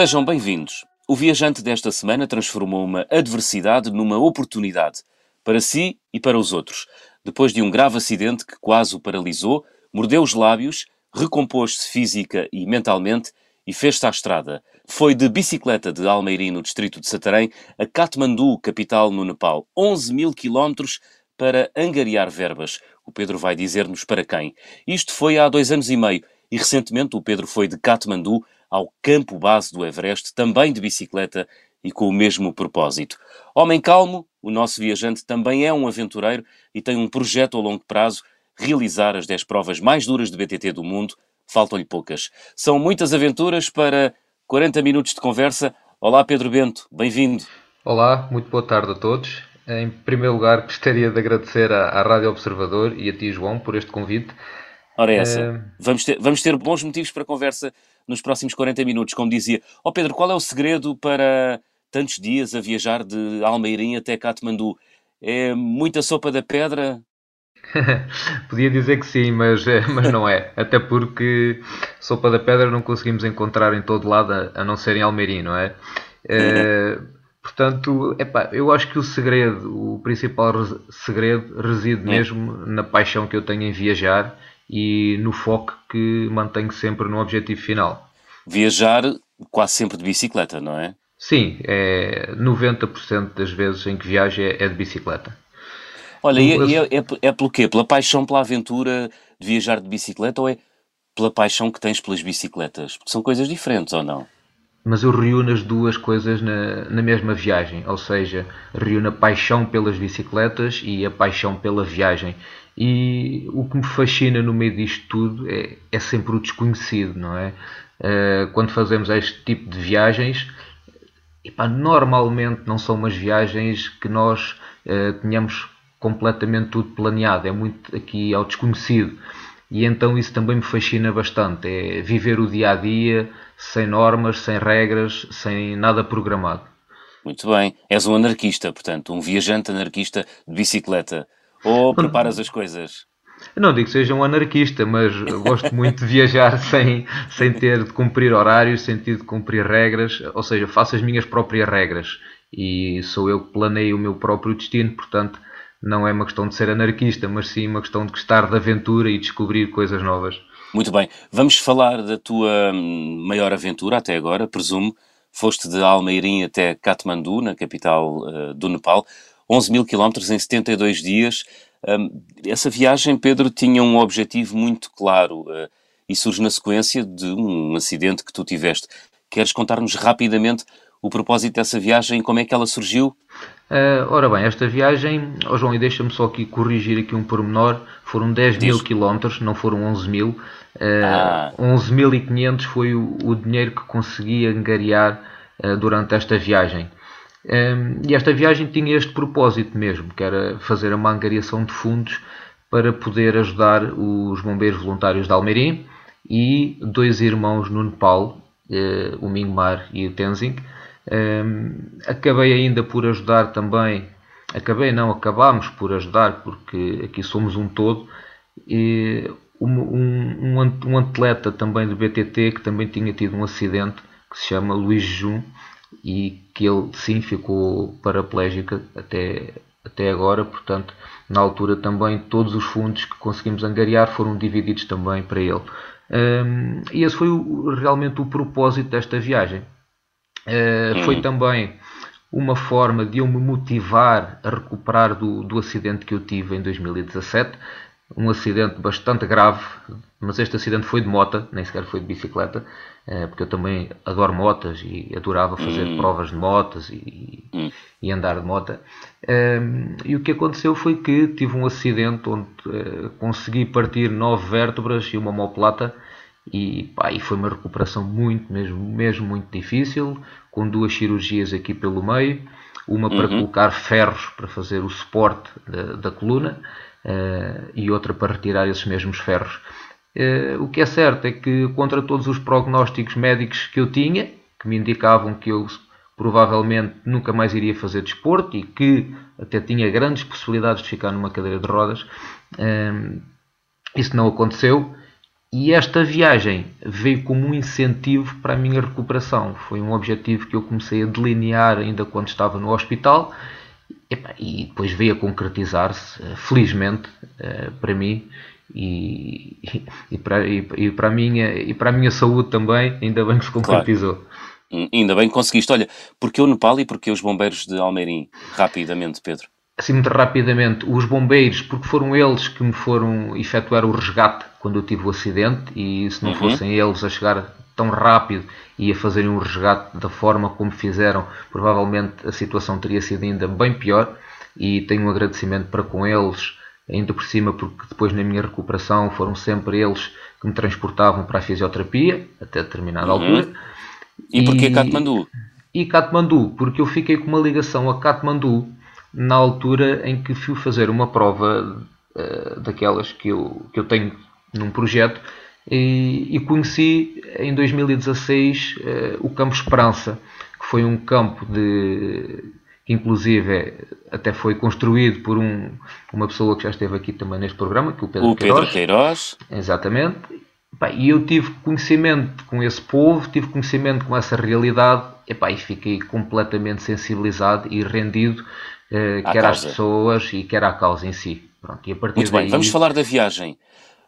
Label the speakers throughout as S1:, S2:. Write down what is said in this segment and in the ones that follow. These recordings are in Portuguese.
S1: Sejam bem-vindos. O viajante desta semana transformou uma adversidade numa oportunidade, para si e para os outros. Depois de um grave acidente que quase o paralisou, mordeu os lábios, recompôs-se física e mentalmente e fez-se à estrada. Foi de bicicleta de Almeirim, no distrito de Santarém, a Katmandu, capital no Nepal. 11 mil quilómetros para angariar verbas. O Pedro vai dizer-nos para quem. Isto foi há dois anos e meio e recentemente o Pedro foi de Katmandu ao campo base do Everest, também de bicicleta e com o mesmo propósito. Homem calmo, o nosso viajante também é um aventureiro e tem um projeto a longo prazo, realizar as 10 provas mais duras de BTT do mundo. Faltam-lhe poucas. São muitas aventuras para 40 minutos de conversa. Olá Pedro Bento, bem-vindo.
S2: Olá, muito boa tarde a todos. Em primeiro lugar, gostaria de agradecer à, à Rádio Observador e a ti, João, por este convite.
S1: Ora, é essa. Uh... Vamos, ter, vamos ter bons motivos para conversa nos próximos 40 minutos. Como dizia, ó oh Pedro, qual é o segredo para tantos dias a viajar de Almeirim até Katmandu? É muita sopa da pedra?
S2: Podia dizer que sim, mas, eh, mas não é. Até porque sopa da pedra não conseguimos encontrar em todo lado, a, não ser em Almeirim, não é? é portanto, epá, eu acho que o segredo, o principal segredo reside é. mesmo na paixão que eu tenho em viajar e no foco que mantenho sempre no objetivo final.
S1: Viajar quase sempre de bicicleta, não é?
S2: Sim, é 90% das vezes em que viajo é, é de bicicleta.
S1: Olha, e, é, é, é pelo quê? Pela paixão pela aventura de viajar de bicicleta ou é pela paixão que tens pelas bicicletas? Porque são coisas diferentes ou não?
S2: Mas eu reúno as duas coisas na, na mesma viagem, ou seja, reúno a paixão pelas bicicletas e a paixão pela viagem. E o que me fascina no meio disto tudo é, é sempre o desconhecido, não é? Uh, quando fazemos este tipo de viagens, epá, normalmente não são umas viagens que nós uh, tenhamos completamente tudo planeado, é muito aqui ao desconhecido. E então isso também me fascina bastante, é viver o dia a dia sem normas, sem regras, sem nada programado.
S1: Muito bem, és um anarquista, portanto, um viajante anarquista de bicicleta. Ou preparas as coisas?
S2: não digo que seja um anarquista, mas gosto muito de viajar sem, sem ter de cumprir horários, sem ter de cumprir regras, ou seja, faço as minhas próprias regras e sou eu que planeio o meu próprio destino, portanto, não é uma questão de ser anarquista, mas sim uma questão de gostar de aventura e descobrir coisas novas.
S1: Muito bem, vamos falar da tua hum, maior aventura até agora, presumo. Foste de Almeirim até Katmandu, na capital uh, do Nepal. 11 mil quilómetros em 72 dias. Um, essa viagem, Pedro, tinha um objetivo muito claro uh, e surge na sequência de um acidente que tu tiveste. Queres contar-nos rapidamente o propósito dessa viagem e como é que ela surgiu?
S2: Uh, ora bem, esta viagem, oh João, e deixa-me só aqui corrigir aqui um pormenor, foram 10 Diz. mil quilómetros, não foram 11 mil. Uh, ah. 11.500 foi o, o, dinheiro que consegui angariar uh, durante esta viagem. Um, e esta viagem tinha este propósito mesmo, que era fazer uma angariação de fundos para poder ajudar os bombeiros voluntários de Almerim e dois irmãos no Nepal, uh, o Mingmar e o Tenzing. Um, acabei ainda por ajudar também, acabei não, acabámos por ajudar, porque aqui somos um todo, e um, um, um atleta também do BTT que também tinha tido um acidente, que se chama Luís Jun, e que ele sim ficou paraplégico até, até agora, portanto, na altura também todos os fundos que conseguimos angariar foram divididos também para ele. Um, e esse foi o, realmente o propósito desta viagem. Uh, foi também uma forma de eu me motivar a recuperar do, do acidente que eu tive em 2017 um acidente bastante grave, mas este acidente foi de moto, nem sequer foi de bicicleta, eh, porque eu também adoro motas e adorava fazer hum. provas de motas e, hum. e, andar de moto. Ehm, e o que aconteceu foi que tive um acidente onde eh, consegui partir nove vértebras e uma moplata e, pá, e foi uma recuperação muito, mesmo, mesmo muito difícil, com duas cirurgias aqui pelo meio, uma para uhum. colocar ferros para fazer o suporte da, da coluna e outra para retirar esses mesmos ferros. Uh, o que é certo é que, contra todos os prognósticos médicos que eu tinha, que me indicavam que eu provavelmente nunca mais iria fazer desporto e que até tinha grandes possibilidades de ficar numa cadeira de rodas, uh, isso não aconteceu e esta viagem veio como um incentivo para a minha recuperação. Foi um objetivo que eu comecei a delinear ainda quando estava no hospital e depois veio a concretizar-se, eh, felizmente, eh, para mim e, e, para, e, e, para a minha, e para a minha saúde também, ainda bem que se concretizou. Claro.
S1: Hum, ainda bem que conseguiste. Olha, porque o Nepal e porque os bombeiros de Almeirim? Rapidamente, Pedro.
S2: Assim, muito rapidamente, os bombeiros, porque foram eles que me foram efetuar o resgate quando eu tive o acidente, e se não uhum. fossem eles a chegar tão rápido e a fazerem um resgate da forma como fizeram, provavelmente a situação teria sido ainda bem pior. E tenho um agradecimento para com eles, ainda por cima, porque depois na minha recuperação foram sempre eles que me transportavam para a fisioterapia, até determinada uhum. altura.
S1: E porquê Katmandu?
S2: E Katmandu, porque eu fiquei com uma ligação a Katmandu na altura em que fui fazer uma prova uh, daquelas que eu, que eu tenho num projeto e, e conheci em 2016 uh, eh, o Campo Esperança, que foi um campo de que inclusive é, até foi construído por um, uma pessoa que já esteve aqui também neste programa, que é o Pedro
S1: o
S2: Queiroz.
S1: Pedro Queiroz.
S2: Exatamente. E eu tive conhecimento com esse povo, tive conhecimento com essa realidade e fiquei completamente sensibilizado e rendido, eh, quer causa. às pessoas e quer à causa em si.
S1: Pronto, e a partir Muito daí... bem, vamos falar da viagem.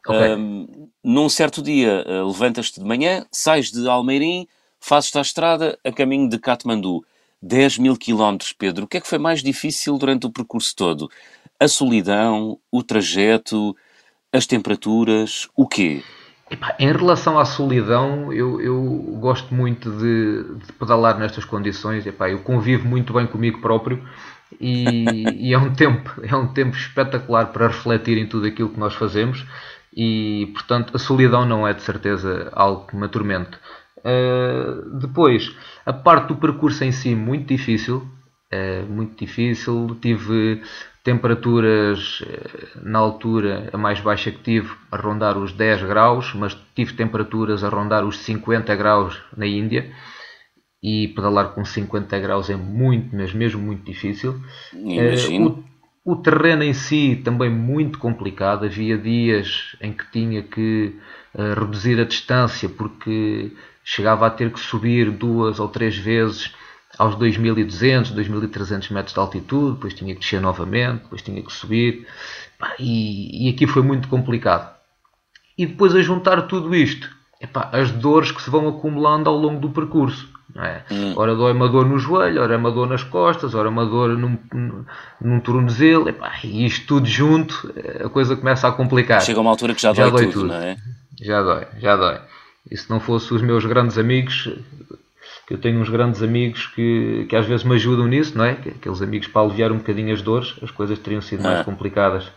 S1: Okay. Um, num certo dia, uh, levantas-te de manhã, sais de Almeirim, fazes-te à estrada a caminho de Katmandu. 10 mil quilómetros, Pedro. O que é que foi mais difícil durante o percurso todo? A solidão, o trajeto, as temperaturas, o quê?
S2: em relação à solidão, eu, eu gosto muito de, de, pedalar nestas condições. Epá, eu convivo muito bem comigo próprio e, e, é, um tempo, é um tempo espetacular para refletir em tudo aquilo que nós fazemos e, portanto, a solidão não é de certeza algo que me atormente. Uh, depois, a parte do percurso em si, muito difícil. Uh, muito difícil. Tive temperaturas eh, na altura, a mais baixa que tive, a rondar os 10 graus, mas tive temperaturas a rondar os 50 graus na Índia. E pedalar com 50 graus é muito, mas mesmo muito difícil.
S1: Imagino.
S2: O, terreno em si também muito complicado. Havia dias em que tinha que uh, reduzir a distância porque chegava a ter que subir duas ou três vezes aos 2.200, 2.300 metros de altitude, depois tinha que descer novamente, depois tinha que subir, e, e aqui foi muito complicado. E depois a juntar tudo isto, epá, as dores que se vão acumulando ao longo do percurso. É? Hum. Ora dói uma dor no joelho, ora uma dor nas costas, ora uma dor num, num tornozelo, epá, e isto tudo junto, a coisa começa a complicar.
S1: Chega uma altura que já, já dói, dói tudo, tudo, não é?
S2: Já dói, já dói. E se não fosse os meus grandes amigos, que eu tenho uns grandes amigos que, que às vezes me ajudam nisso, não é? Aqueles amigos para aliviar um bocadinho as dores, as coisas teriam sido mais ah. complicadas.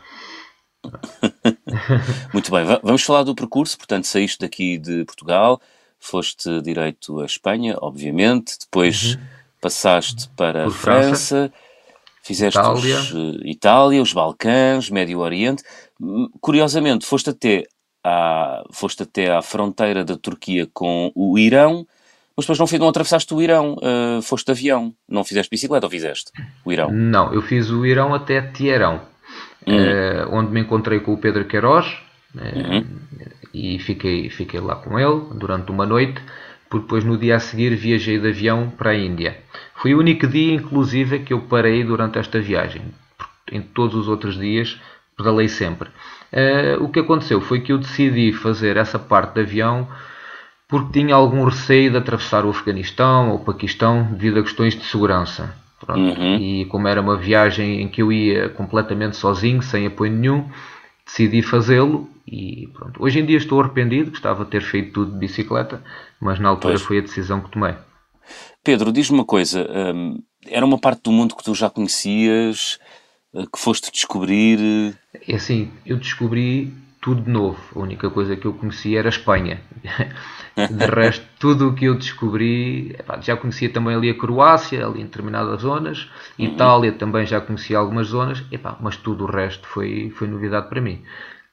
S1: Muito bem, vamos falar do percurso. Portanto, saíste daqui de Portugal, foste direito à Espanha, obviamente, depois uhum. passaste para a França, França fizeste Itália. Os, uh, Itália, os Balcãs, Médio Oriente. Hum, curiosamente, foste até, à, foste até à fronteira da Turquia com o Irão, mas depois não, não atravessaste o Irão, uh, foste de avião, não fizeste bicicleta ou fizeste o Irão?
S2: Não, eu fiz o Irão até Tierão, uhum. uh, onde me encontrei com o Pedro Queiroz, uhum. E fiquei, fiquei lá com ele durante uma noite, porque depois no dia a seguir viajei de avião para a Índia. Foi o único dia, inclusive, que eu parei durante esta viagem. Em todos os outros dias pedalei sempre. Uh, o que aconteceu foi que eu decidi fazer essa parte de avião porque tinha algum receio de atravessar o Afeganistão ou o Paquistão devido a questões de segurança. Uhum. E como era uma viagem em que eu ia completamente sozinho, sem apoio nenhum, decidi fazê-lo e pronto. Hoje em dia estou arrependido, gostava de ter feito tudo de bicicleta, mas na altura pois. foi a decisão que tomei.
S1: Pedro, diz-me uma coisa, hum, era uma parte do mundo que tu já conhecias, eh, que foste descobrir?
S2: É assim, eu descobri tudo de novo. A única coisa que eu conhecia era a Espanha. De resto, tudo o que eu descobri, já conhecia também ali a Croácia, ali em determinadas zonas. Itália também já conhecia algumas zonas, mas tudo o resto foi, foi novidade para mim.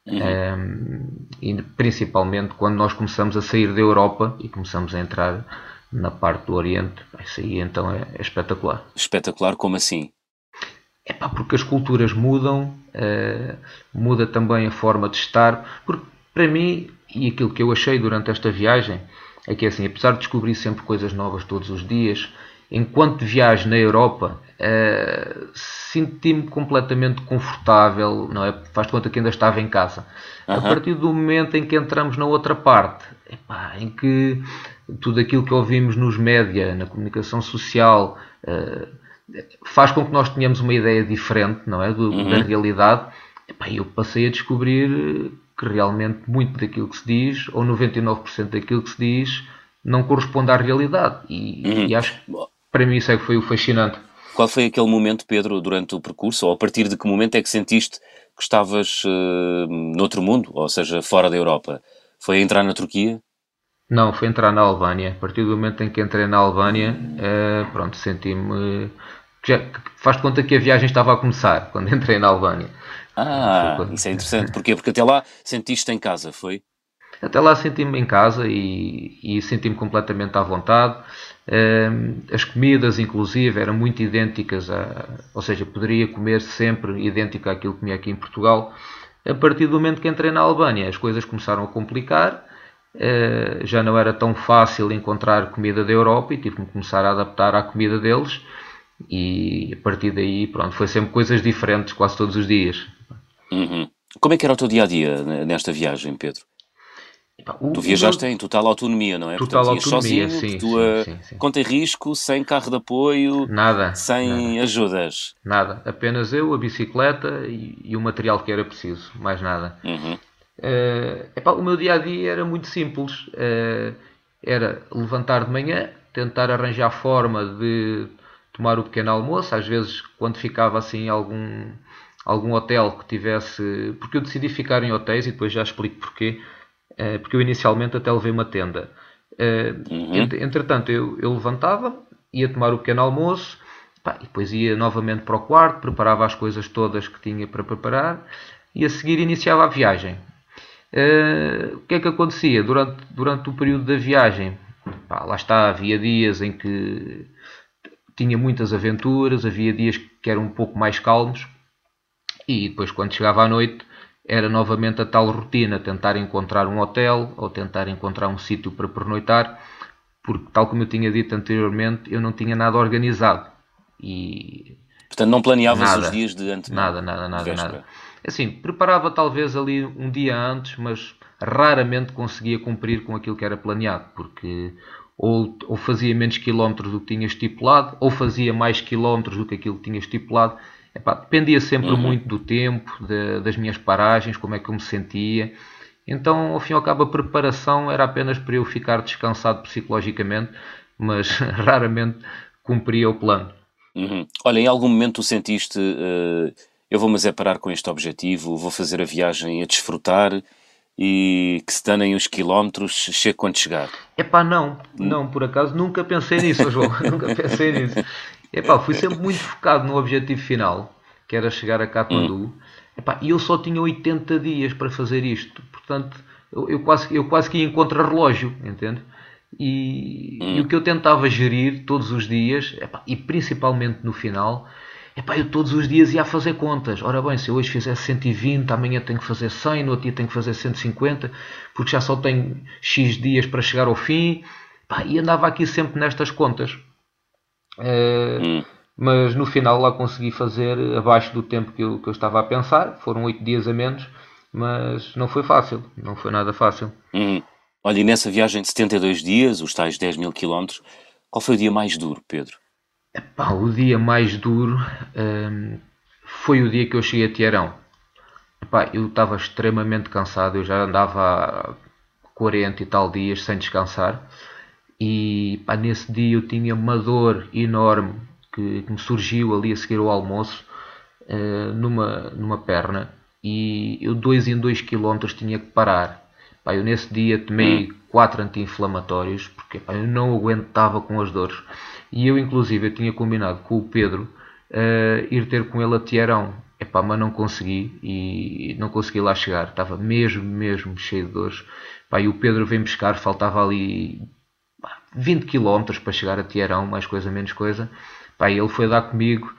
S2: Uhum. Um, principalmente quando nós começamos a sair da Europa e começamos a entrar na parte do Oriente, isso aí então é, é espetacular.
S1: Espetacular, como assim?
S2: É pá, porque as culturas mudam, uh, muda também a forma de estar, porque para mim e aquilo que eu achei durante esta viagem é que, assim, apesar de descobrir sempre coisas novas todos os dias, enquanto viajo na Europa, uh, senti-me completamente confortável, não é? Faz conta que ainda estava em casa. Uhum. A partir do momento em que entramos na outra parte, epá, em que tudo aquilo que ouvimos nos média, na comunicação social, uh, faz com que nós tenhamos uma ideia diferente, não é? Do, uhum. Da realidade. Epá, eu passei a descobrir que realmente muito daquilo que se diz, ou 99% daquilo que se diz, não corresponde à realidade. E, uhum. e acho que para mim isso é que foi o fascinante.
S1: Qual foi aquele momento, Pedro, durante o percurso, ou a partir de que momento é que sentiste que estavas uh, noutro mundo, ou seja, fora da Europa? Foi entrar na Turquia?
S2: Não, foi entrar na Albânia. A partir do momento em que entrei na Albânia, uh, pronto, senti-me. Faz de conta que a viagem estava a começar quando entrei na Albânia.
S1: Ah, quando... isso é interessante. Porquê? Porque até lá sentiste em casa, foi?
S2: Até lá senti-me em casa e, e senti-me completamente à vontade. As comidas, inclusive, eram muito idênticas, a, ou seja, poderia comer sempre idêntico àquilo que comia aqui em Portugal. A partir do momento que entrei na Albânia, as coisas começaram a complicar, eh, já não era tão fácil encontrar comida da Europa e tive que começar a adaptar à comida deles. E a partir daí, pronto, foi sempre coisas diferentes quase todos os dias.
S1: Uhum. Como é que era o teu dia a dia nesta viagem, Pedro? O, tu viajaste em total autonomia, não é?
S2: Total Portanto, autonomia, sozinho, sim,
S1: tua
S2: sim, sim,
S1: conta em risco, sem carro de apoio,
S2: nada,
S1: sem
S2: nada.
S1: ajudas.
S2: Nada, apenas eu, a bicicleta e, e, o material que era preciso, mais nada.
S1: Uhum.
S2: Uh, epá, o meu dia a dia era muito simples. Uh, era levantar de manhã, tentar arranjar forma de tomar o pequeno almoço. Às vezes, quando ficava assim algum algum hotel que tivesse, porque eu decidi ficar em hotéis e depois já explico porquê eh, porque eu inicialmente até levei uma tenda. Eh, uhum. Entretanto, eu, eu levantava, ia tomar o pequeno almoço, pá, e depois ia novamente para o quarto, preparava as coisas todas que tinha para preparar, e a seguir iniciava a viagem. Uh, o que é que acontecia durante, durante o período da viagem? Pá, lá está, havia dias em que tinha muitas aventuras, havia dias que eram um pouco mais calmos, e depois, quando chegava à noite, era novamente a tal rotina, tentar encontrar um hotel ou tentar encontrar um sítio para pernoitar, porque, tal como eu tinha dito anteriormente, eu não tinha nada organizado. E
S1: Portanto, não planeavas nada, os dias de antemão?
S2: Nada, nada, nada, nada. Assim, preparava talvez ali um dia antes, mas raramente conseguia cumprir com aquilo que era planeado, porque ou, ou fazia menos quilómetros do que tinha estipulado, ou fazia mais quilómetros do que aquilo que tinha estipulado, Epá, dependia sempre uhum. muito do tempo, de, das minhas paragens, como é que eu me sentia. Então, ao fim e ao cabo, a preparação era apenas para eu ficar descansado psicologicamente, mas raramente cumpria o plano.
S1: Uhum. Olha, em algum momento sentiste, uh, eu vou-me parar com este objetivo, vou fazer a viagem a desfrutar e que se danem os quilómetros, chego quando chegar?
S2: Epá, não, não, por acaso nunca pensei nisso, João, nunca pensei nisso. Epá, fui sempre muito focado no objetivo final, que era chegar a Katmandu. Hum. Epá, e eu só tinha 80 dias para fazer isto. Portanto, eu, eu quase, eu quase que ia em contra-relógio, entende? E, hum. e, o que eu tentava gerir todos os dias, epá, e principalmente no final, epá, eu todos os dias ia fazer contas. Ora bem, se eu hoje fizer 120, amanhã tenho que fazer 100, no outro dia tenho que fazer 150, porque já só tenho X dias para chegar ao fim. Epá, e andava aqui sempre nestas contas. Hum. Mas no final lá consegui fazer abaixo do tempo que eu, que eu estava a pensar. Foram oito dias a menos, mas não foi fácil. Não foi nada fácil.
S1: Hum. Olha, e nessa viagem de 72 dias, os tais 10 mil quilómetros, qual foi o dia mais duro, Pedro?
S2: Epá, o dia mais duro hum, foi o dia que eu cheguei a Tiarão. Epá, eu estava extremamente cansado, eu já andava há 40 e tal dias sem descansar e pá, nesse dia eu tinha uma dor enorme que, que me surgiu ali a seguir ao almoço uh, numa, numa perna e eu dois em dois quilómetros tinha que parar. Pá, eu nesse dia tomei quatro anti-inflamatórios porque pá, eu não aguentava com as dores. E eu inclusive eu tinha combinado com o Pedro uh, ir ter com ele a Tiarão. Epá, mas não consegui e não consegui lá chegar. Estava mesmo, mesmo cheio de dores. Pá, e o Pedro veio buscar, faltava ali 20 km para chegar a Tiarão, mais coisa, menos coisa. Pá, ele foi dar comigo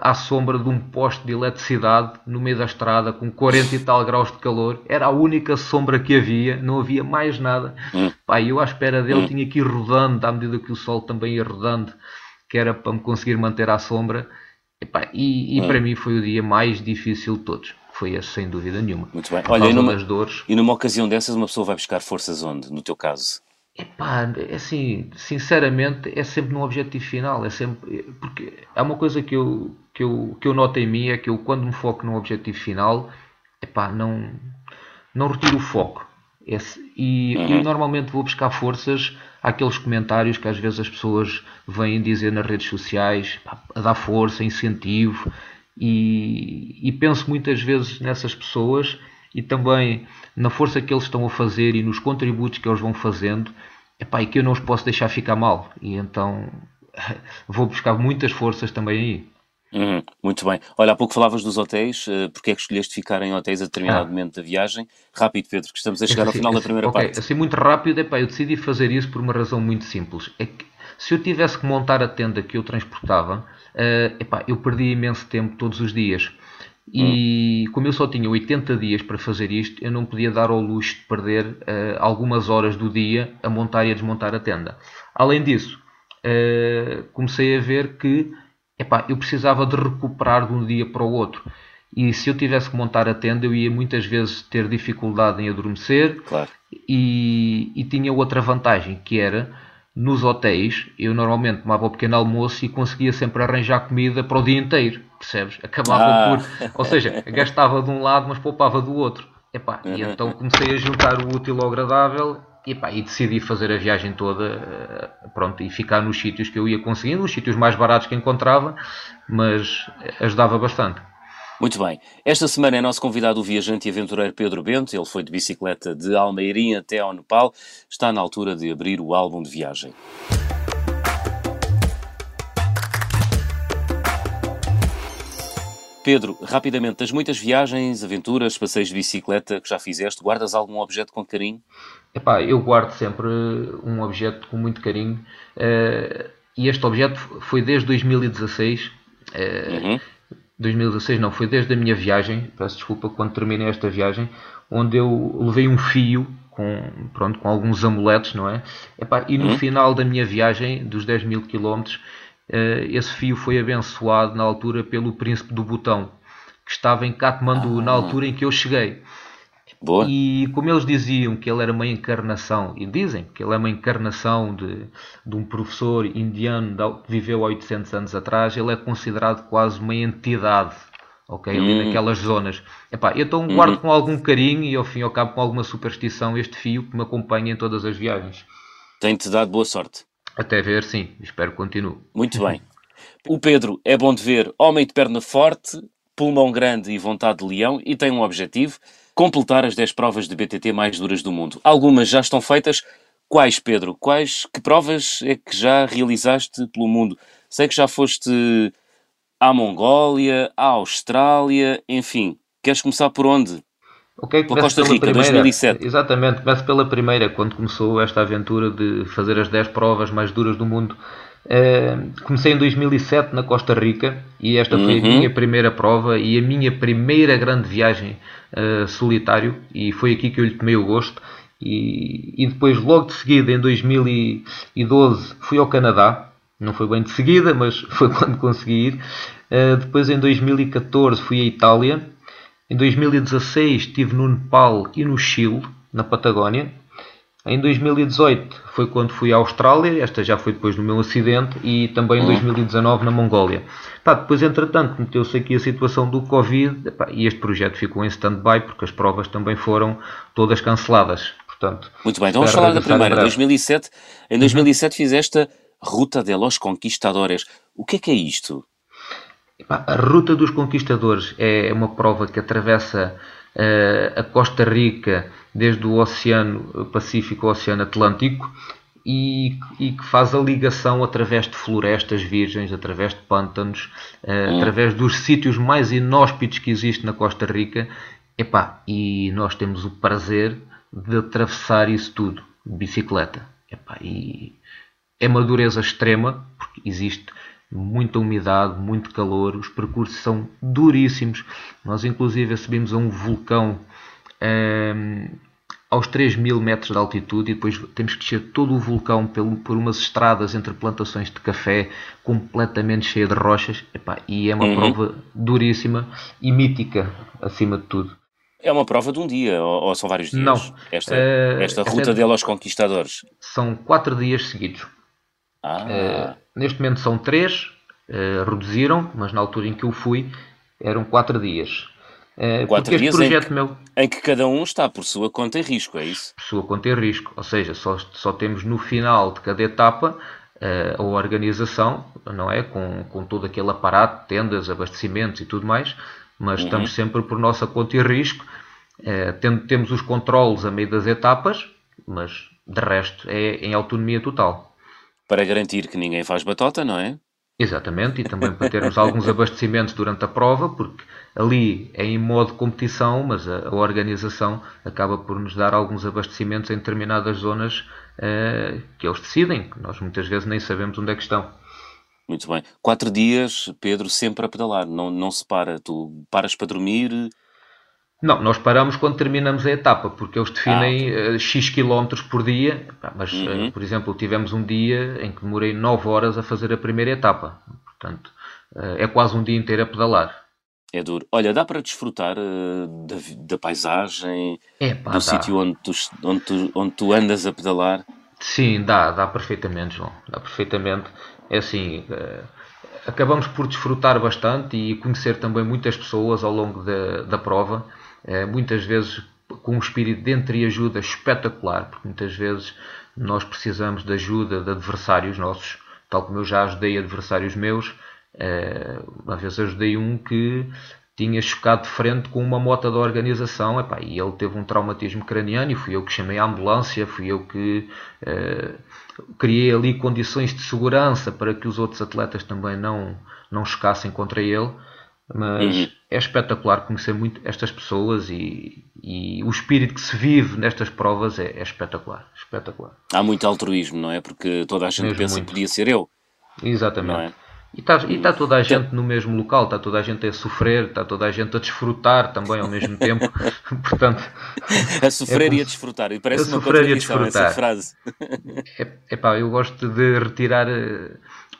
S2: à sombra de um poste de eletricidade no meio da estrada com 40 e tal graus de calor. Era a única sombra que havia, não havia mais nada. Hum. Pá, eu à espera dele hum. tinha que ir rodando à medida que o sol também ia rodando, que era para me conseguir manter à sombra. E, pá, e, e hum. para mim foi o dia mais difícil de todos. Foi esse, sem dúvida nenhuma.
S1: Muito bem. Olha, e numa, dores. e numa ocasião dessas, uma pessoa vai buscar forças onde, no teu caso?
S2: Epá, é assim, sinceramente, é sempre no objetivo final. É sempre. Porque é uma coisa que eu, que eu, que eu noto em mim, é que eu, quando me foco no objetivo final, epá, não, não retiro o foco. Esse, e, uhum. e, normalmente vou buscar forças àqueles comentários que às vezes as pessoas vêm dizer nas redes sociais, pá, a dar força, incentivo. E, e penso muitas vezes nessas pessoas e também na força que eles estão a fazer e nos contributos que eles vão fazendo, epá, e que eu não os posso deixar ficar mal. E então vou buscar muitas forças também aí.
S1: Uhum, muito bem. Olha, há pouco falavas dos hotéis, uh, porque é que escolheste ficar em hotéis a determinado ah. momento da viagem? Rápido, Pedro, que estamos a chegar ao final da primeira okay, parte.
S2: Assim, muito rápido, epá, eu decidi fazer isso por uma razão muito simples. É que se eu tivesse que montar a tenda que eu transportava, uh, epá, eu perdi imenso tempo todos os dias. E hum. como eu só tinha 80 dias para fazer isto, eu não podia dar ao luxo de perder uh, algumas horas do dia a montar e a desmontar a tenda. Além disso, uh, comecei a ver que epá, eu precisava de recuperar de um dia para o outro. E se eu tivesse que montar a tenda, eu ia muitas vezes ter dificuldade em adormecer.
S1: Claro.
S2: E, e tinha outra vantagem, que era nos hotéis, eu normalmente tomava o pequeno almoço e conseguia sempre arranjar comida para o dia inteiro, percebes? Acabava ah. por. Ou seja, gastava de um lado, mas poupava do outro. Epá, E uhum. então comecei a juntar o útil ao agradável epá, e decidi fazer a viagem toda eh, pronto, e ficar nos sítios que eu ia conseguindo, nos sítios mais baratos que encontrava, mas ajudava bastante.
S1: Muito bem. Esta semana é nosso convidado o viajante e aventureiro Pedro Bento. Ele foi de bicicleta de Almeirim até ao Nepal. Está na altura de abrir o álbum de viagem. Pedro, rapidamente, das muitas viagens, aventuras, passeios de bicicleta que já fizeste, guardas algum objeto com carinho?
S2: Epá, eu guardo sempre um objeto com muito carinho. Uh, e este objeto foi desde 2016. Uh, uhum 2016 não, foi desde a minha viagem, peço desculpa, quando terminei esta viagem, onde eu levei um fio com, pronto, com alguns amuletos, não é? Epá, e no uhum. final da minha viagem, dos 10 mil quilómetros, esse fio foi abençoado na altura pelo príncipe do Botão, que estava em Katmandu, ah. na altura em que eu cheguei.
S1: Boa.
S2: E como eles diziam que ele era uma encarnação, e dizem que ele é uma encarnação de, de um professor indiano que viveu há 800 anos atrás, ele é considerado quase uma entidade, ok? Ali hum. naquelas zonas. Epá, então uhum. guardo com algum carinho e ao fim e ao cabo com alguma superstição este fio que me acompanha em todas as viagens.
S1: Tem-te dado boa sorte.
S2: Até ver, sim. Espero que continue.
S1: Muito bem. O Pedro é bom de ver, homem de perna forte, pulmão grande e vontade de leão e tem um objetivo completar as 10 provas de BTT mais duras do mundo. Algumas já estão feitas. Quais, Pedro? Quais, que provas é que já realizaste pelo mundo? Sei que já foste à Mongólia, à Austrália, enfim. Queres começar por onde?
S2: Ok, pela Costa Rica, primeira, 2007. Exatamente, começo pela primeira, quando começou esta aventura de fazer as 10 provas mais duras do mundo. Uh, comecei em 2007 na Costa Rica e esta foi uhum. a minha primeira prova e a minha primeira grande viagem uh, solitário e foi aqui que eu lhe tomei o gosto e, e, depois logo de seguida em 2012 fui ao Canadá não foi bem de seguida mas foi quando consegui ir uh, depois em 2014 fui à Itália em 2016 estive no Nepal e no Chile na Patagónia em 2018 foi quando fui à Austrália, esta já foi depois do meu acidente, e também em 2019 na Mongólia. Pá, depois, entretanto, meteu-se aqui a situação do Covid pá, e este projeto ficou em stand-by porque as provas também foram todas canceladas. Portanto,
S1: Muito bem, então vamos falar da primeira. 2007, em 2007 uhum. fizeste a Ruta de los Conquistadores. O que é que é isto?
S2: A Ruta dos Conquistadores é uma prova que atravessa uh, a Costa Rica desde o Oceano Pacífico ao Oceano Atlântico e, que faz a ligação através de florestas virgens, através de pântanos, uh, através dos sítios mais inóspitos que existe na Costa Rica. Epá, e nós temos o prazer de atravessar isso tudo de bicicleta. Epá, e é uma dureza extrema, porque existe muita umidade, muito calor, os percursos são duríssimos. Nós, inclusive, subimos a um vulcão um, aos 3 mil metros de altitude e depois temos que descer todo o vulcão pelo, por umas estradas entre plantações de café completamente cheia de rochas. Epá, e é uma uhum. prova duríssima e mítica, acima de tudo.
S1: É uma prova de um dia ou, ou são vários dias?
S2: Não.
S1: Esta, uh, esta ruta é, dele aos conquistadores?
S2: São quatro dias seguidos. Ah. Uh, neste momento são três, uh, reduziram, mas na altura em que eu fui eram quatro dias.
S1: Uh, quatro dias projeto em que, meu... em que cada um está por sua conta e risco, é isso?
S2: Por sua conta e risco, ou seja, só, só temos no final de cada etapa uh, a organização, não é? Com, com todo aquele aparato, tendas, abastecimentos e tudo mais, mas uhum. estamos sempre por nossa conta e risco. Uh, tem, temos os controles a meio das etapas, mas de resto é em autonomia total.
S1: Para garantir que ninguém faz batota, não é?
S2: Exatamente, e também para termos alguns abastecimentos durante a prova, porque ali é em modo competição, mas a, a organização acaba por nos dar alguns abastecimentos em determinadas zonas uh, que eles decidem, que nós muitas vezes nem sabemos onde é que estão.
S1: Muito bem. Quatro dias, Pedro, sempre a pedalar, não, não se para. Tu paras para dormir,
S2: não, nós paramos quando terminamos a etapa, porque eles definem ah, uh, X quilómetros por dia, mas, uhum. uh, por exemplo, tivemos um dia em que demorei 9 horas a fazer a primeira etapa. Portanto, uh, é quase um dia inteiro a pedalar.
S1: É duro. Olha, dá para desfrutar da, da, paisagem, Epa, do sítio onde tu, onde, tu, onde tu andas a pedalar?
S2: Sim, dá, dá perfeitamente, João. Dá perfeitamente. É assim, acabamos por desfrutar bastante e conhecer também muitas pessoas ao longo da, da prova é, muitas vezes com um espírito de entreajuda espetacular, porque muitas vezes nós precisamos de ajuda de adversários nossos, tal como eu já ajudei adversários meus. Uma vez ajudei um que tinha chocado de frente com uma moto da organização epá, e ele teve um traumatismo craniano e fui eu que chamei a ambulância, fui eu que eh, criei ali condições de segurança para que os outros atletas também não, não chocassem contra ele. Mas uhum. É espetacular conhecer muito estas pessoas e, e, o espírito que se vive nestas provas é, é espetacular, espetacular.
S1: Há muito altruísmo, não é? Porque toda a gente Mesmo pensa muito. que podia ser eu.
S2: Exatamente. E está e tá toda a gente no mesmo local, está toda a gente a sofrer, está toda a gente a desfrutar também ao mesmo tempo. Portanto,
S1: a sofrer é e a desfrutar. E parece a uma contradição essa frase.
S2: É, epá, eu gosto de retirar eh,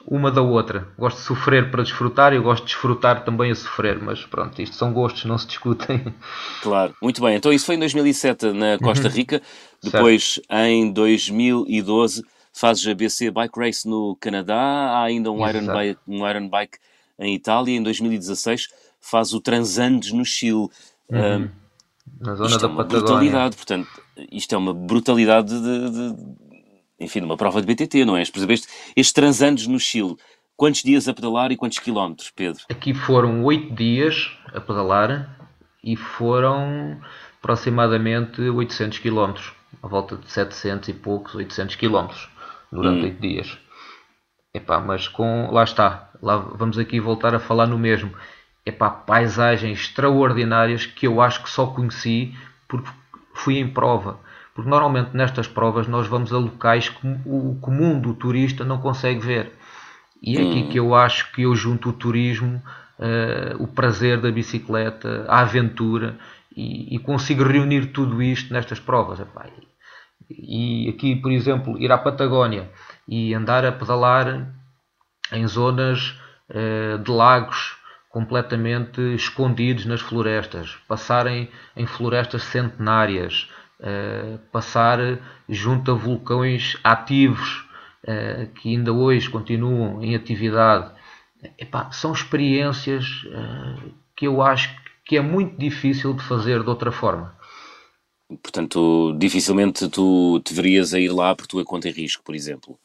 S2: uma da outra. Gosto de sofrer para desfrutar e eu gosto de desfrutar também a sofrer, mas pronto, isto são gostos, não se discutem.
S1: Claro, muito bem. Então isso foi em 2007 na Costa uhum. Rica, depois certo. em 2012 fazes a BC Bike Race no Canadá, há ainda um Iron, bike, um Iron Bike em Itália, em 2016 faz o Transandes no Chile. Uhum.
S2: na zona isto da
S1: é uma brutalidade, portanto, isto é uma brutalidade de, de, enfim, numa prova de BTT, não é? Por exemplo, este, estes transandos no Chile, quantos dias a pedalar e quantos quilómetros, Pedro?
S2: Aqui foram oito dias a pedalar e foram aproximadamente 800 quilómetros, à volta de 700 e poucos, 800 quilómetros durante hum. oito dias. Epá, mas com, lá está, lá vamos aqui voltar a falar no mesmo. Epá, paisagens extraordinárias que eu acho que só conheci porque fui em prova porque normalmente nestas provas nós vamos a locais que o comum do turista não consegue ver. E é aqui hum. que eu acho que eu junto o turismo, uh, o prazer da bicicleta, a aventura e, e consigo reunir tudo isto nestas provas. Epá, e aqui, por exemplo, ir à Patagónia e andar a pedalar em zonas uh, de lagos completamente escondidos nas florestas, passarem em florestas centenárias, uh, passar junto a vulcões ativos uh, que ainda hoje continuam em atividade. Epá, são experiências que eu acho que é muito difícil de fazer de outra forma.
S1: Portanto, dificilmente tu te verias a ir lá por tua conta e risco, por exemplo.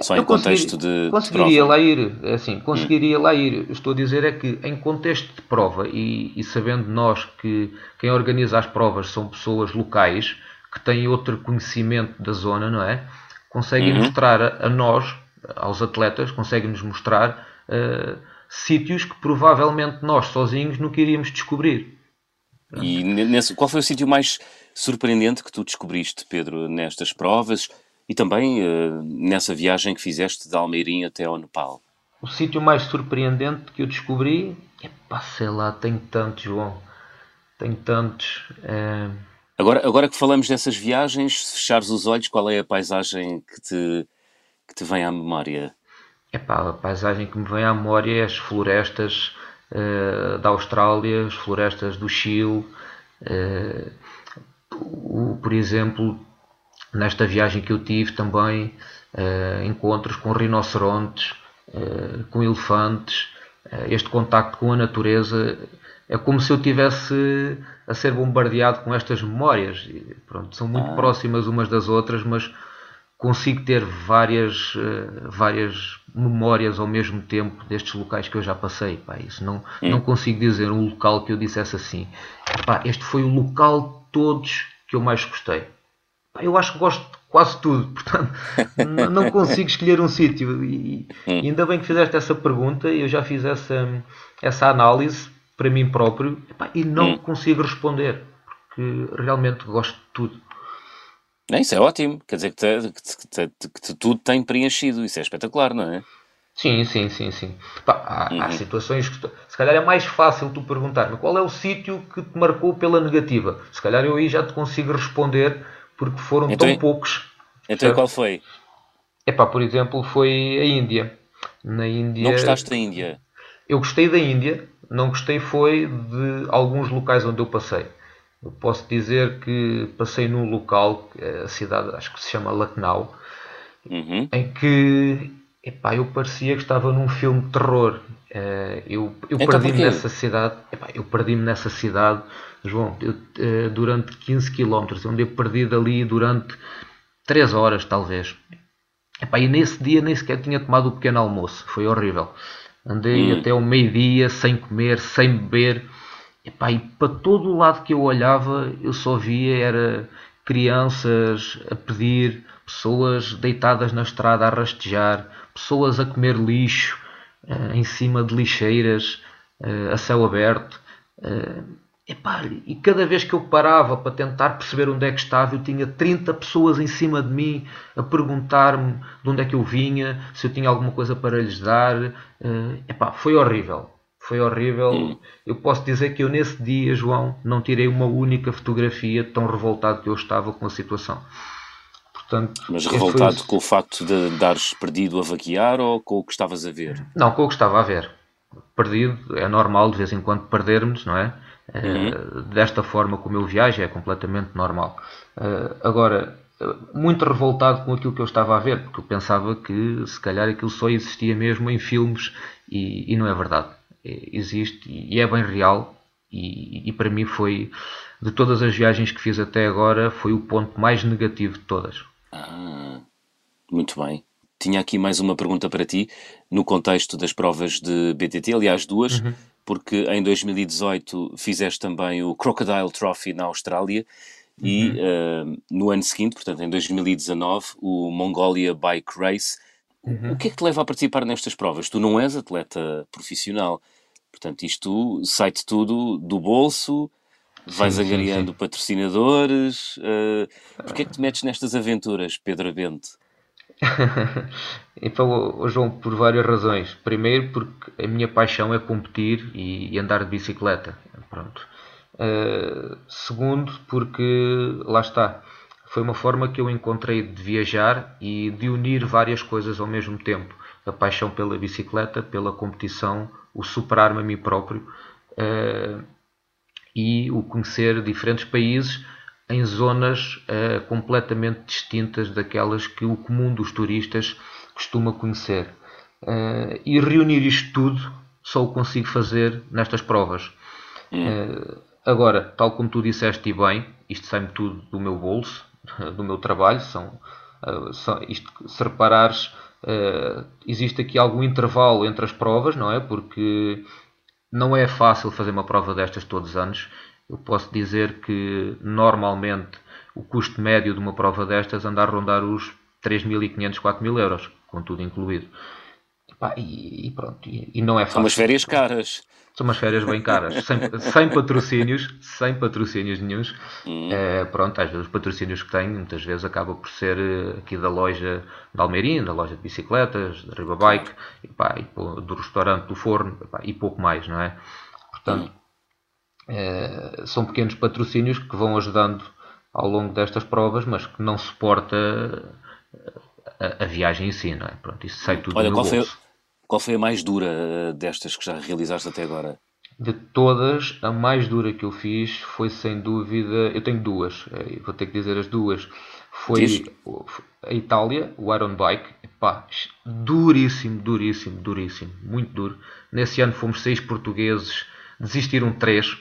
S1: Só em contexto de.
S2: Conseguiria de lá ir, é assim, conseguiria hum. lá ir. Estou a dizer é que em contexto de prova e, e, sabendo nós que quem organiza as provas são pessoas locais que têm outro conhecimento da zona, não é? Conseguem uhum. mostrar a, a, nós, aos atletas, conseguem-nos mostrar uh, sítios que provavelmente nós sozinhos nunca iríamos descobrir.
S1: E nesse, qual foi o sítio mais surpreendente que tu descobriste, Pedro, nestas provas? E também uh, nessa viagem que fizeste de Almeirim até ao Nepal.
S2: o sítio mais surpreendente que eu descobri, epá, sei lá, tenho tantos, João, tenho tantos. É...
S1: Agora, agora que falamos dessas viagens, se fechares os olhos, qual é a paisagem que te, que te vem à memória?
S2: Epá, a paisagem que me vem à memória é as florestas uh, da Austrália, as florestas do Chile. Uh, o, por exemplo, nesta viagem que eu tive também, uh, encontros com rinocerontes, com elefantes, este contacto com a natureza é como se eu tivesse a ser bombardeado com estas memórias. Pronto, são muito ah. próximas umas das outras, mas consigo ter várias, uh, várias memórias ao mesmo tempo destes locais que eu já passei. Pá, isso não, hum. não consigo dizer um local que eu dissesse assim. Pá, este foi o local de todos que eu mais gostei. Pá, eu acho que gosto de quase tudo, portanto não consigo escolher um sítio. E, hum. ainda bem que fizeste essa pergunta, eu já fiz essa, essa análise para mim próprio e não hum. consigo responder, porque realmente gosto de tudo.
S1: É, isso é ótimo, quer dizer que, te, que, te, que te, tudo tem preenchido, isso é espetacular, não é?
S2: Sim, sim, sim, sim. Pá, há, uhum. há, situações que se calhar é mais fácil tu perguntar-me qual é o sítio que te marcou pela negativa. Se calhar eu aí já te consigo responder porque foram então, tão poucos.
S1: Então qual foi?
S2: É pá, por exemplo, foi a Índia. Na Índia.
S1: Não gostaste da Índia?
S2: Eu gostei da Índia, não gostei foi de alguns locais onde eu passei. Eu posso dizer que passei num local, a cidade acho que se chama Lucknow, uhum. em que epá, eu parecia que estava num filme de terror. Eh, eu, eu então, perdi-me nessa cidade, epá, eu perdi-me nessa cidade, João, eu, eh, durante 15 km, onde eu perdi dali durante 3 horas talvez. Epá, e nesse dia nem sequer tinha tomado o pequeno almoço, foi horrível. Andei hum. até o meio-dia sem comer, sem beber Epá, e para todo o lado que eu olhava, eu só via era crianças a pedir, pessoas deitadas na estrada a rastejar, pessoas a comer lixo uh, em cima de lixeiras uh, a céu aberto. Uh, epá, e cada vez que eu parava para tentar perceber onde é que estava, eu tinha 30 pessoas em cima de mim a perguntar-me de onde é que eu vinha, se eu tinha alguma coisa para lhes dar. epá, foi horrível. Foi horrível. Eu posso dizer que eu nesse dia, João, não tirei uma única fotografia tão revoltado que eu estava com a situação.
S1: Portanto, Mas revoltado com o facto de dares perdido a vaquear ou com o que estavas a ver?
S2: Não, com o que estava a ver. Perdido, é normal de vez em quando perdermos, não é? Eh, uhum. Desta forma como eu viajo é completamente normal. Eh, agora, eh, muito revoltado com aquilo que eu estava a ver, porque eu pensava que se calhar aquilo só existia mesmo em filmes e, e não é verdade existe e é bem real e, e, para mim foi de todas as viagens que fiz até agora foi o ponto mais negativo de todas.
S1: Ah, muito bem. Tinha aqui mais uma pergunta para ti no contexto das provas de BTT, aliás duas, uhum. porque em 2018 fizeste também o Crocodile Trophy na Austrália e uhum. uh, no ano seguinte, portanto em 2019, o Mongolia Bike Race Uhum. O que é que te leva a participar nestas provas? Tu não és atleta profissional, portanto, isto sai-te tudo do bolso, vais sim. patrocinadores. Uh, Porquê é que te metes nestas aventuras, Pedro Abente?
S2: então, João, por várias razões. Primeiro, porque a minha paixão é competir e, e andar de bicicleta. Pronto. Uh, segundo, porque lá está foi uma forma que eu encontrei de viajar e de unir várias coisas ao mesmo tempo. A paixão pela bicicleta, pela competição, o superar-me a mim próprio uh, e o conhecer diferentes países em zonas uh, completamente distintas daquelas que o comum dos turistas costuma conhecer. Uh, e reunir isto tudo só o consigo fazer nestas provas. Hum. agora, tal como tu disseste e bem, isto sai-me tudo do meu bolso, do meu trabalho. São, são isto, se reparares, uh, existe aqui algum intervalo entre as provas, não é? Porque não é fácil fazer uma prova destas todos os anos. Eu posso dizer que normalmente o custo médio de uma prova destas anda a rondar os 3.500, 4.000 euros, com tudo incluído. Pá, e, e, pronto, e, e, não é fácil.
S1: São umas férias caras.
S2: São umas férias bem caras, sem, sem patrocínios, sem patrocínios nenhums. Hum. É, pronto, às vezes os patrocínios que tenho, muitas vezes acaba por ser eh, aqui da loja de Almeirim, da loja de bicicletas, da Riba Bike, e, pá, e do restaurante do forno, pá, e pouco mais, não é? Portanto, hum. é, são pequenos patrocínios que vão ajudando ao longo destas provas, mas que não suporta a, a viagem em si, não é? Pronto, isso sai tudo
S1: Olha,
S2: do qual
S1: bolso. Foi, qual foi a mais dura eh, destas que já realizaste até agora?
S2: De todas, a mais dura que eu fiz foi sem dúvida. Eu tenho duas, eh, vou ter que dizer as duas. Foi Diz? a Itália, o Iron Bike. Epá, duríssimo, duríssimo, duríssimo, muito duro. Nesse ano fomos seis portugueses, desistiram três.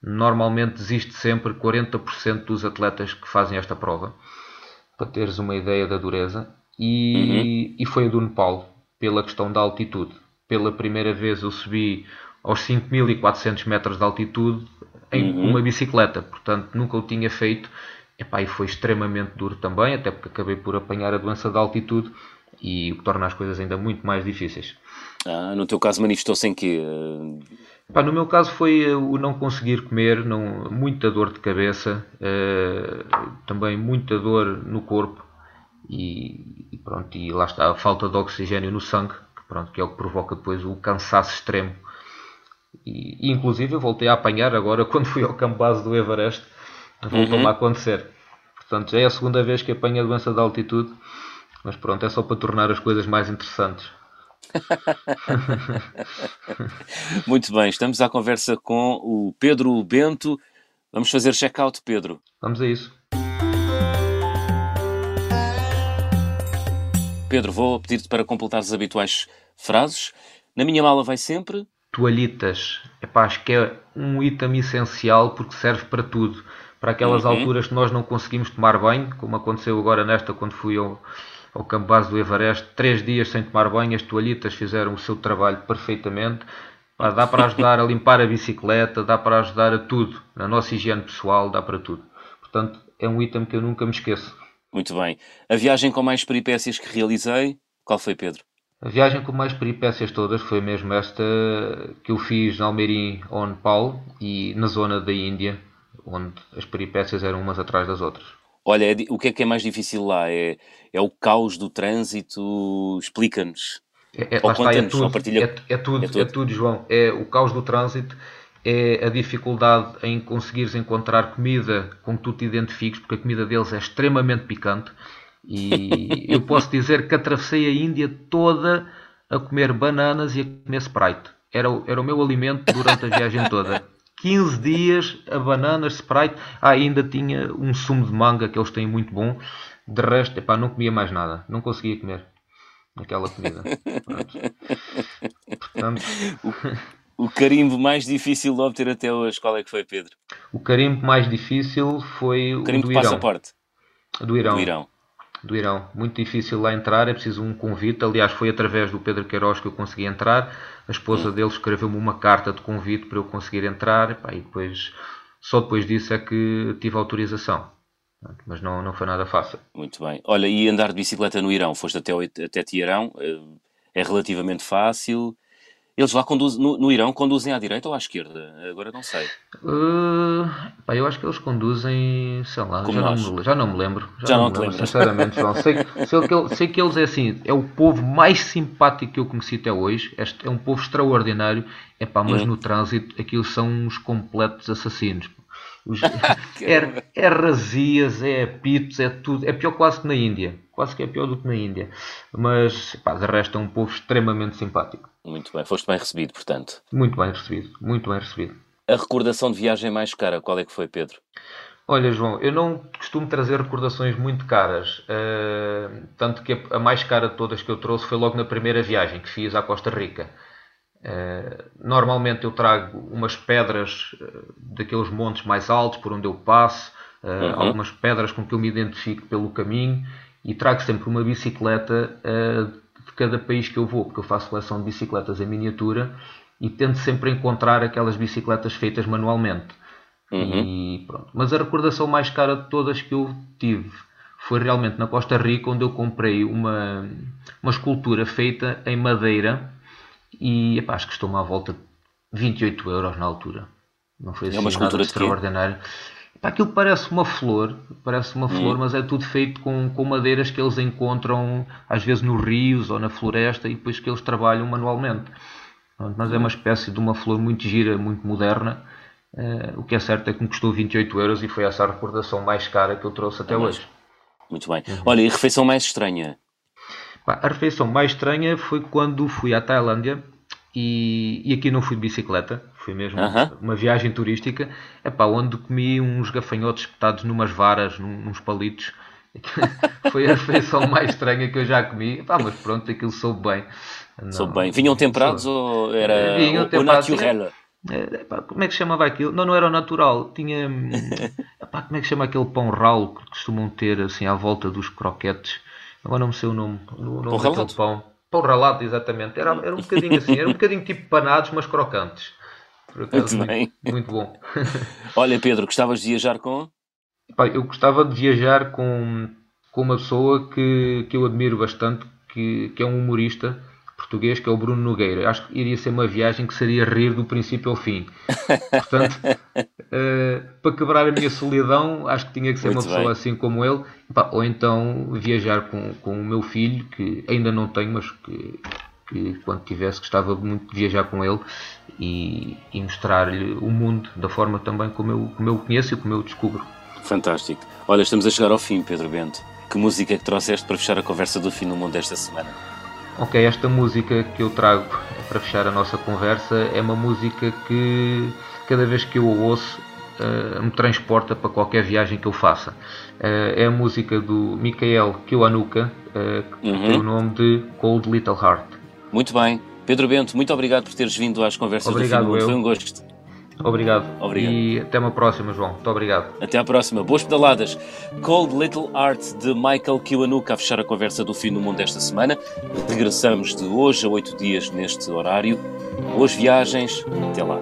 S2: Normalmente desiste sempre 40% dos atletas que fazem esta prova, para teres uma ideia da dureza. E, uhum. e foi a do Nepal pela questão da altitude. Pela primeira vez eu subi aos 5.400 metros de altitude em uhum. uma bicicleta, portanto nunca o tinha feito. Epá, e foi extremamente duro também, até porque acabei por apanhar a doença da altitude e o que torna as coisas ainda muito mais difíceis.
S1: Ah, no teu caso manifestou-se em quê?
S2: Epá, no meu caso foi o não conseguir comer, não, muita dor de cabeça, uh, também muita dor no corpo, e, e, pronto, e lá está a falta de oxigênio no sangue, que, pronto, que é o que provoca depois o cansaço extremo. E, e inclusive eu voltei a apanhar agora quando fui ao campo base do Everest, voltou-me uhum. a acontecer. Portanto, já é a segunda vez que apanho a doença da altitude, mas pronto, é só para tornar as coisas mais interessantes.
S1: Muito bem, estamos à conversa com o Pedro Bento. Vamos fazer check-out, Pedro.
S2: Vamos a isso.
S1: Pedro, vou pedir-te para completar as habituais frases. Na minha mala vai sempre.
S2: Toalhitas. Epá, acho que é um item essencial porque serve para tudo. Para aquelas uhum. alturas que nós não conseguimos tomar banho, como aconteceu agora nesta quando fui ao, ao campo base do Everest, três dias sem tomar banho, as toalhitas fizeram o seu trabalho perfeitamente. Pá, dá para ajudar a limpar a bicicleta, dá para ajudar a tudo. Na nossa higiene pessoal, dá para tudo. Portanto, é um item que eu nunca me esqueço.
S1: Muito bem. A viagem com mais peripécias que realizei, qual foi, Pedro?
S2: A viagem com mais peripécias todas foi mesmo esta que eu fiz na Almeirim ou Nepal e na zona da Índia, onde as peripécias eram umas atrás das outras.
S1: Olha, é o que é que é mais difícil lá? É, é o caos do trânsito? Explica-nos.
S2: É, é, está, é, tudo, partilha... é, é, é, tudo, é tudo, João. É o caos do trânsito é a dificuldade em conseguires encontrar comida com que tu te identifiques, porque a comida deles é extremamente picante. E eu posso dizer que atravessei a Índia toda a comer bananas e a comer Sprite. Era, era o meu alimento durante a viagem toda. 15 dias a bananas, Sprite. Ah, ainda tinha um sumo de manga que eles têm muito bom. De resto, epá, não comia mais nada. Não conseguia comer aquela comida.
S1: Portanto... O carimbo mais difícil de obter até hoje, qual é que foi, Pedro?
S2: O carimbo mais difícil foi o, carimbo do Irão. passaporte? Do Irão. Do Irão. Do Irão. Muito difícil lá entrar, é preciso um convite. Aliás, foi através do Pedro Queiroz que eu consegui entrar. A esposa hum. dele escreveu-me uma carta de convite para eu conseguir entrar. E depois, só depois disso é que tive autorização. Mas não, não foi nada fácil.
S1: Muito bem. Olha, e andar de bicicleta no Irão? Foste até, até Tiarão? Eh, é relativamente fácil? Eles lá conduzem, no, no, Irão conduzem à direita ou à esquerda? Agora não sei.
S2: Uh, pá, eu acho que eles conduzem, sei lá, já não, me, já não, me, lembro.
S1: Já, já não, não me lembro,
S2: sinceramente, João. sei, sei, que, sei que eles é assim, é o povo mais simpático que eu conheci até hoje. Este é um povo extraordinário. É pá, mas hum. no trânsito aquilo são uns completos assassinos. Os, é, é razias, é apitos, é tudo. É pior quase que na Índia. Quase que é pior do que na Índia. Mas, pá, de resto é um povo extremamente simpático.
S1: Muito bem, foste bem recebido, portanto.
S2: Muito bem recebido, muito bem recebido.
S1: A recordação de viagem mais cara, qual é que foi, Pedro?
S2: Olha, João, eu não costumo trazer recordações muito caras. Uh, tanto que a mais cara de todas que eu trouxe foi logo na primeira viagem que fiz à Costa Rica. Uh, normalmente eu trago umas pedras uh, daqueles montes mais altos por onde eu passo, uhum. algumas pedras com que eu me identifico pelo caminho e trago sempre uma bicicleta de cada país que eu vou, porque eu faço coleção de bicicletas em miniatura e tento sempre encontrar aquelas bicicletas feitas manualmente. Uhum. E pronto. Mas a recordação mais cara de todas que eu tive foi realmente na Costa Rica onde eu comprei uma, uma escultura feita em madeira e epá, acho que estou-me à volta de 28 euros na altura. Não foi assim é uma nada extraordinário. Epá, aquilo parece uma flor, parece uma flor, hum. mas é tudo feito com, com madeiras que eles encontram às vezes nos rios ou na floresta e depois que eles trabalham manualmente. Mas é uma espécie de uma flor muito gira, muito moderna. Uh, o que é certo é que me custou 28 euros e foi essa a recordação mais cara que eu trouxe até é hoje.
S1: Muito bem. Uhum. Olha, e a refeição mais estranha?
S2: A refeição mais estranha foi quando fui à Tailândia e, e aqui não fui de bicicleta, fui mesmo uma viagem turística, epá, onde comi uns gafanhotos espetados numas varas, num, nos palitos. foi a refeição mais estranha que eu já comi, epá, mas pronto, aquilo soube bem.
S1: Não, soube bem. Vinham temperados ou era Vinham o, o naturel?
S2: É, epá, como é que chamava aquilo? Não, não era o natural. Tinha. epá, como é que chama aquele pão ralo que costumam ter assim à volta dos croquetes? Agora não me sei o nome. O nome pão daquele pão. Pão ralado, exatamente. Era, era um bocadinho assim, era um bocadinho tipo panados, mas crocantes.
S1: Acaso, muito bem.
S2: Muito, bom.
S1: Olha, Pedro, gostavas de viajar com?
S2: Epá, eu gostava de viajar com, com uma pessoa que, que eu admiro bastante, que, que é um humorista português, que é o Bruno Nogueira. Acho que iria ser uma viagem que seria rir do princípio ao fim. Portanto, uh, para quebrar a minha solidão, acho que tinha que ser Muito uma pessoa bem. assim como ele. ou então viajar com, com o meu filho, que ainda não tenho, mas que, que quando tivesse gostava muito de viajar com ele e, e mostrar-lhe o mundo da forma também como eu, como eu o conheço e como eu o descubro.
S1: Fantástico. Olha, estamos a chegar ao fim, Pedro Bento. Que música é que trouxeste para fechar a conversa do fim do mundo desta semana?
S2: Ok, esta música que eu trago para fechar a nossa conversa é uma música que cada vez que eu a ouço uh, me transporta para qualquer viagem que eu faça. Uh, é a música do Mikael Kiwanuka, uh, que uhum. tem o nome de Cold Little Heart.
S1: Muito bem. Pedro Bento, muito obrigado por teres vindo às conversas
S2: obrigado,
S1: do Fim do Mundo. Foi um gosto.
S2: Obrigado. obrigado. E até uma próxima, João. Muito obrigado.
S1: Até à próxima. Boas pedaladas. Cold Little Art de Michael Kiwanuka a fechar a conversa do fim do mundo esta semana. Regressamos de hoje a oito dias neste horário. Boas viagens. Até lá.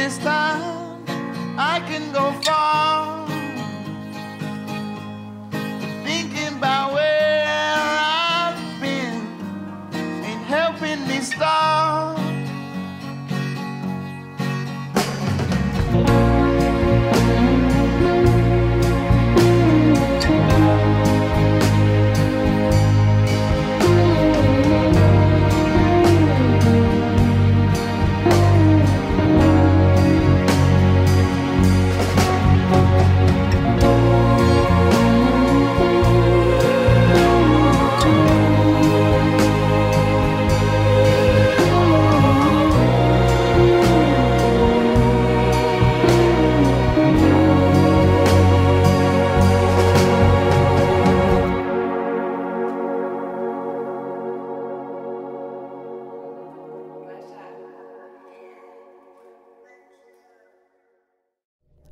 S1: this time I can go far.